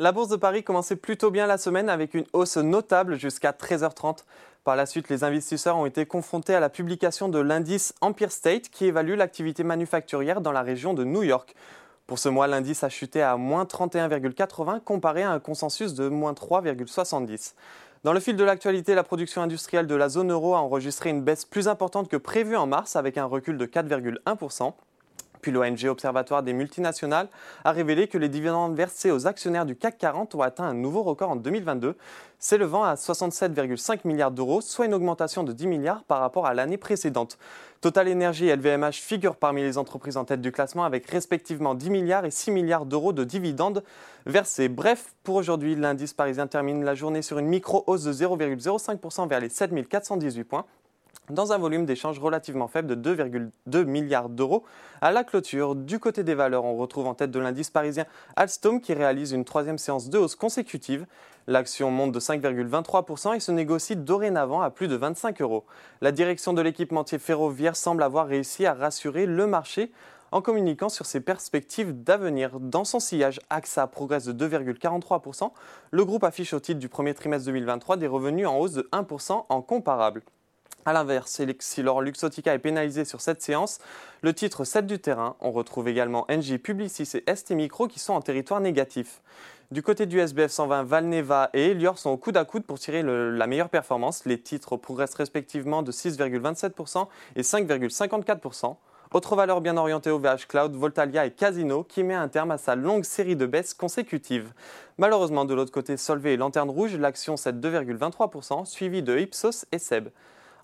La bourse de Paris commençait plutôt bien la semaine avec une hausse notable jusqu'à 13h30. Par la suite, les investisseurs ont été confrontés à la publication de l'indice Empire State qui évalue l'activité manufacturière dans la région de New York. Pour ce mois, l'indice a chuté à moins 31,80 comparé à un consensus de moins 3,70. Dans le fil de l'actualité, la production industrielle de la zone euro a enregistré une baisse plus importante que prévue en mars avec un recul de 4,1%. Puis l'ONG Observatoire des multinationales a révélé que les dividendes versés aux actionnaires du CAC 40 ont atteint un nouveau record en 2022, s'élevant à 67,5 milliards d'euros, soit une augmentation de 10 milliards par rapport à l'année précédente. Total Energy et LVMH figurent parmi les entreprises en tête du classement avec respectivement 10 milliards et 6 milliards d'euros de dividendes versés. Bref, pour aujourd'hui, l'indice parisien termine la journée sur une micro-hausse de 0,05% vers les 7418 points dans un volume d'échange relativement faible de 2,2 milliards d'euros. À la clôture, du côté des valeurs, on retrouve en tête de l'indice parisien Alstom qui réalise une troisième séance de hausse consécutive. L'action monte de 5,23% et se négocie dorénavant à plus de 25 euros. La direction de l'équipementier ferroviaire semble avoir réussi à rassurer le marché en communiquant sur ses perspectives d'avenir. Dans son sillage, AXA progresse de 2,43%. Le groupe affiche au titre du premier trimestre 2023 des revenus en hausse de 1% en comparable. A l'inverse, si l'or Luxotica est pénalisé sur cette séance, le titre 7 du terrain, on retrouve également NG Publicis et ST Micro qui sont en territoire négatif. Du côté du SBF 120, Valneva et Elior sont au coude à coude pour tirer la meilleure performance. Les titres progressent respectivement de 6,27% et 5,54%. Autre valeur bien orientée au VH Cloud, Voltalia et Casino, qui met un terme à sa longue série de baisses consécutives. Malheureusement, de l'autre côté, Solvay et Lanterne Rouge, l'action cède 2,23%, suivi de Ipsos et Seb.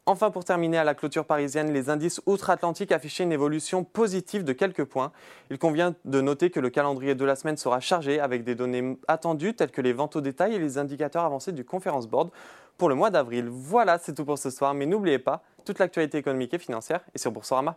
Enfin, pour terminer, à la clôture parisienne, les indices outre-Atlantique affichaient une évolution positive de quelques points. Il convient de noter que le calendrier de la semaine sera chargé avec des données attendues telles que les ventes au détail et les indicateurs avancés du Conference Board pour le mois d'avril. Voilà, c'est tout pour ce soir, mais n'oubliez pas, toute l'actualité économique et financière est sur Boursorama.